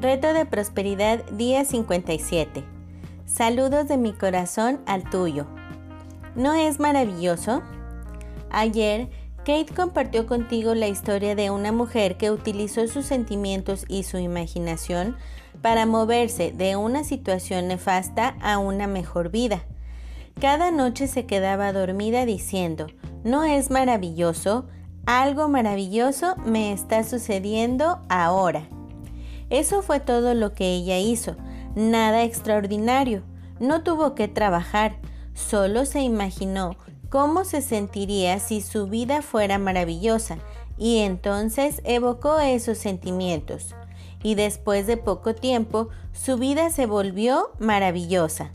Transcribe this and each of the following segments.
Reto de Prosperidad día 57. Saludos de mi corazón al tuyo. ¿No es maravilloso? Ayer, Kate compartió contigo la historia de una mujer que utilizó sus sentimientos y su imaginación para moverse de una situación nefasta a una mejor vida. Cada noche se quedaba dormida diciendo, ¿no es maravilloso? Algo maravilloso me está sucediendo ahora. Eso fue todo lo que ella hizo, nada extraordinario. No tuvo que trabajar, solo se imaginó cómo se sentiría si su vida fuera maravillosa y entonces evocó esos sentimientos. Y después de poco tiempo, su vida se volvió maravillosa.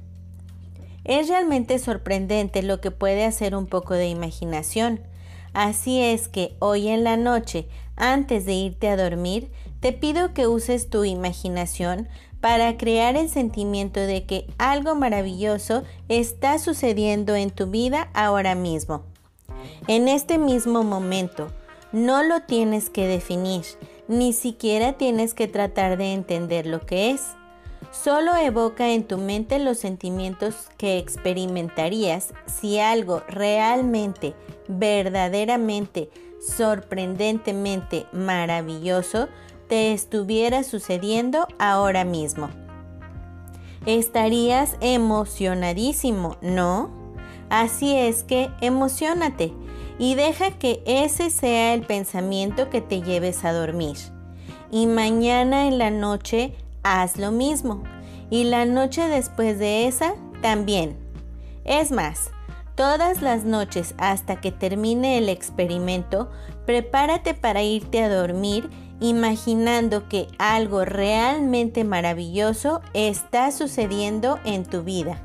Es realmente sorprendente lo que puede hacer un poco de imaginación. Así es que hoy en la noche, antes de irte a dormir, te pido que uses tu imaginación para crear el sentimiento de que algo maravilloso está sucediendo en tu vida ahora mismo. En este mismo momento, no lo tienes que definir, ni siquiera tienes que tratar de entender lo que es. Solo evoca en tu mente los sentimientos que experimentarías si algo realmente, verdaderamente, sorprendentemente maravilloso te estuviera sucediendo ahora mismo. Estarías emocionadísimo, ¿no? Así es que emocionate y deja que ese sea el pensamiento que te lleves a dormir. Y mañana en la noche haz lo mismo. Y la noche después de esa también. Es más, todas las noches hasta que termine el experimento, prepárate para irte a dormir imaginando que algo realmente maravilloso está sucediendo en tu vida.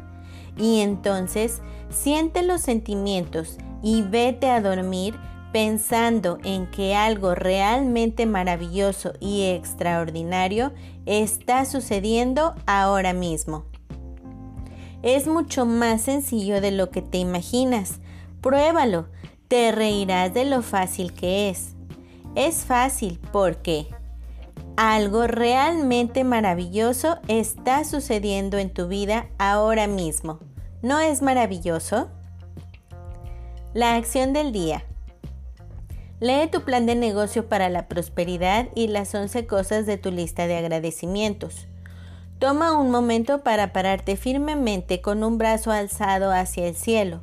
Y entonces siente los sentimientos y vete a dormir pensando en que algo realmente maravilloso y extraordinario está sucediendo ahora mismo. Es mucho más sencillo de lo que te imaginas. Pruébalo, te reirás de lo fácil que es. Es fácil porque algo realmente maravilloso está sucediendo en tu vida ahora mismo. ¿No es maravilloso? La acción del día. Lee tu plan de negocio para la prosperidad y las 11 cosas de tu lista de agradecimientos. Toma un momento para pararte firmemente con un brazo alzado hacia el cielo,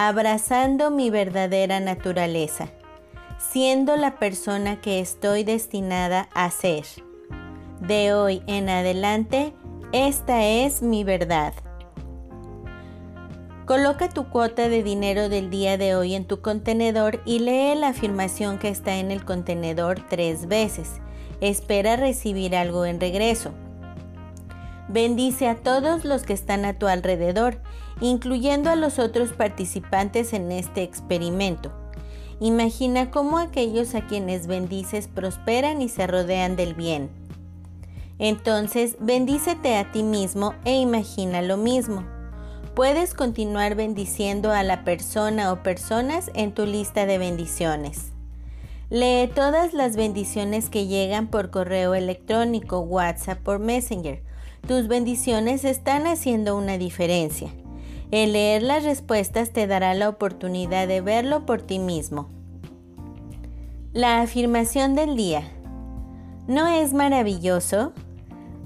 abrazando mi verdadera naturaleza, siendo la persona que estoy destinada a ser. De hoy en adelante, esta es mi verdad. Coloca tu cuota de dinero del día de hoy en tu contenedor y lee la afirmación que está en el contenedor tres veces. Espera recibir algo en regreso. Bendice a todos los que están a tu alrededor, incluyendo a los otros participantes en este experimento. Imagina cómo aquellos a quienes bendices prosperan y se rodean del bien. Entonces, bendícete a ti mismo e imagina lo mismo puedes continuar bendiciendo a la persona o personas en tu lista de bendiciones. Lee todas las bendiciones que llegan por correo electrónico, WhatsApp o Messenger. Tus bendiciones están haciendo una diferencia. El leer las respuestas te dará la oportunidad de verlo por ti mismo. La afirmación del día. ¿No es maravilloso?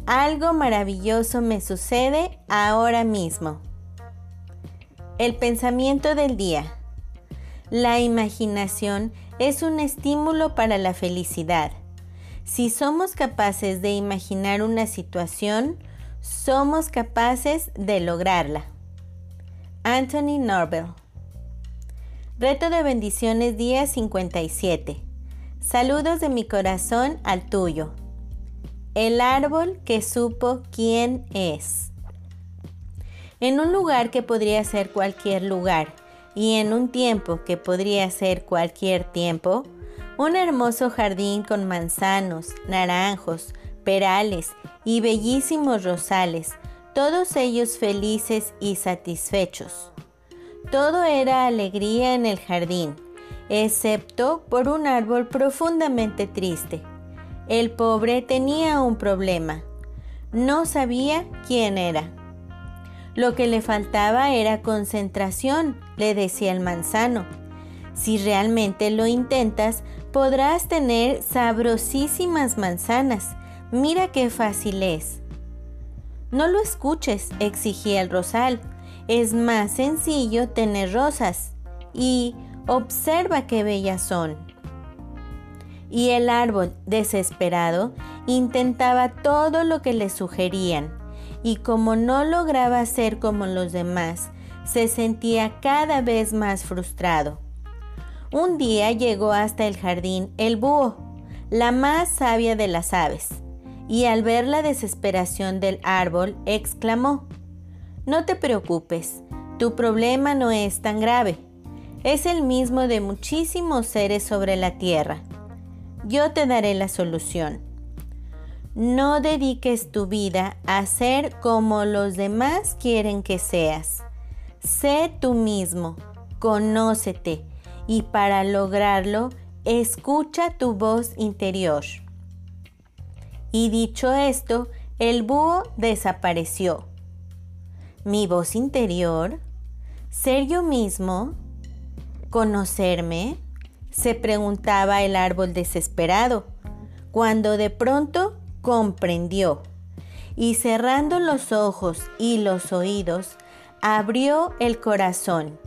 Algo maravilloso me sucede ahora mismo. El pensamiento del día. La imaginación es un estímulo para la felicidad. Si somos capaces de imaginar una situación, somos capaces de lograrla. Anthony Norbel. Reto de bendiciones día 57. Saludos de mi corazón al tuyo. el árbol que supo quién es. En un lugar que podría ser cualquier lugar y en un tiempo que podría ser cualquier tiempo, un hermoso jardín con manzanos, naranjos, perales y bellísimos rosales, todos ellos felices y satisfechos. Todo era alegría en el jardín, excepto por un árbol profundamente triste. El pobre tenía un problema. No sabía quién era. Lo que le faltaba era concentración, le decía el manzano. Si realmente lo intentas, podrás tener sabrosísimas manzanas. Mira qué fácil es. No lo escuches, exigía el rosal. Es más sencillo tener rosas. Y observa qué bellas son. Y el árbol, desesperado, intentaba todo lo que le sugerían, y como no lograba ser como los demás, se sentía cada vez más frustrado. Un día llegó hasta el jardín el búho, la más sabia de las aves, y al ver la desesperación del árbol, exclamó, No te preocupes, tu problema no es tan grave es el mismo de muchísimos seres sobre la tierra. Yo te daré la solución. No dediques tu vida a ser como los demás quieren que seas. Sé tú mismo, conócete y para lograrlo, escucha tu voz interior. Y dicho esto, el búho desapareció. ¿Mi voz interior? ¿Ser yo mismo? ¿Conocerme? se preguntaba el árbol desesperado, cuando de pronto comprendió y cerrando los ojos y los oídos, abrió el corazón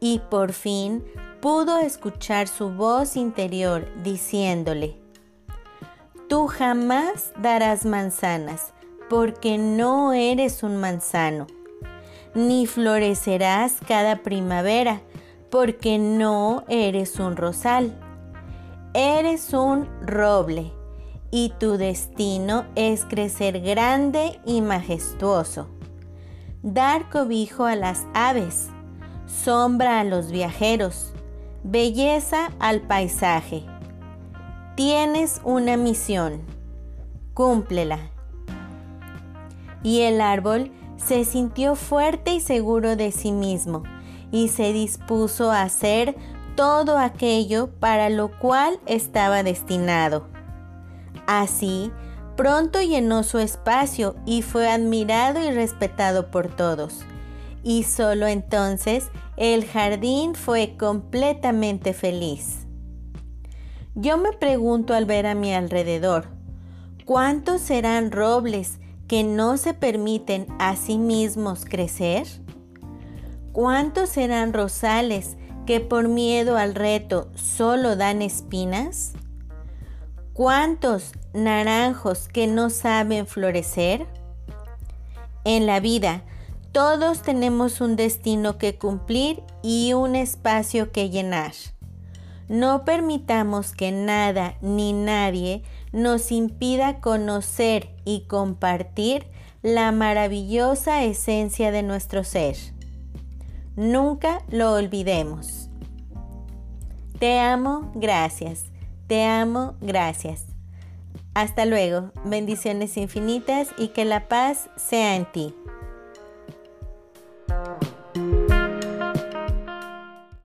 y por fin pudo escuchar su voz interior diciéndole, Tú jamás darás manzanas, porque no eres un manzano, ni florecerás cada primavera, porque no eres un rosal, eres un roble y tu destino es crecer grande y majestuoso, dar cobijo a las aves, sombra a los viajeros, belleza al paisaje. Tienes una misión, cúmplela. Y el árbol se sintió fuerte y seguro de sí mismo y se dispuso a hacer todo aquello para lo cual estaba destinado. Así, pronto llenó su espacio y fue admirado y respetado por todos. Y solo entonces el jardín fue completamente feliz. Yo me pregunto al ver a mi alrededor, ¿cuántos serán robles que no se permiten a sí mismos crecer? ¿Cuántos serán rosales que por miedo al reto solo dan espinas? ¿Cuántos naranjos que no saben florecer? En la vida, todos tenemos un destino que cumplir y un espacio que llenar. No permitamos que nada ni nadie nos impida conocer y compartir la maravillosa esencia de nuestro ser. Nunca lo olvidemos. Te amo, gracias. Te amo, gracias. Hasta luego. Bendiciones infinitas y que la paz sea en ti.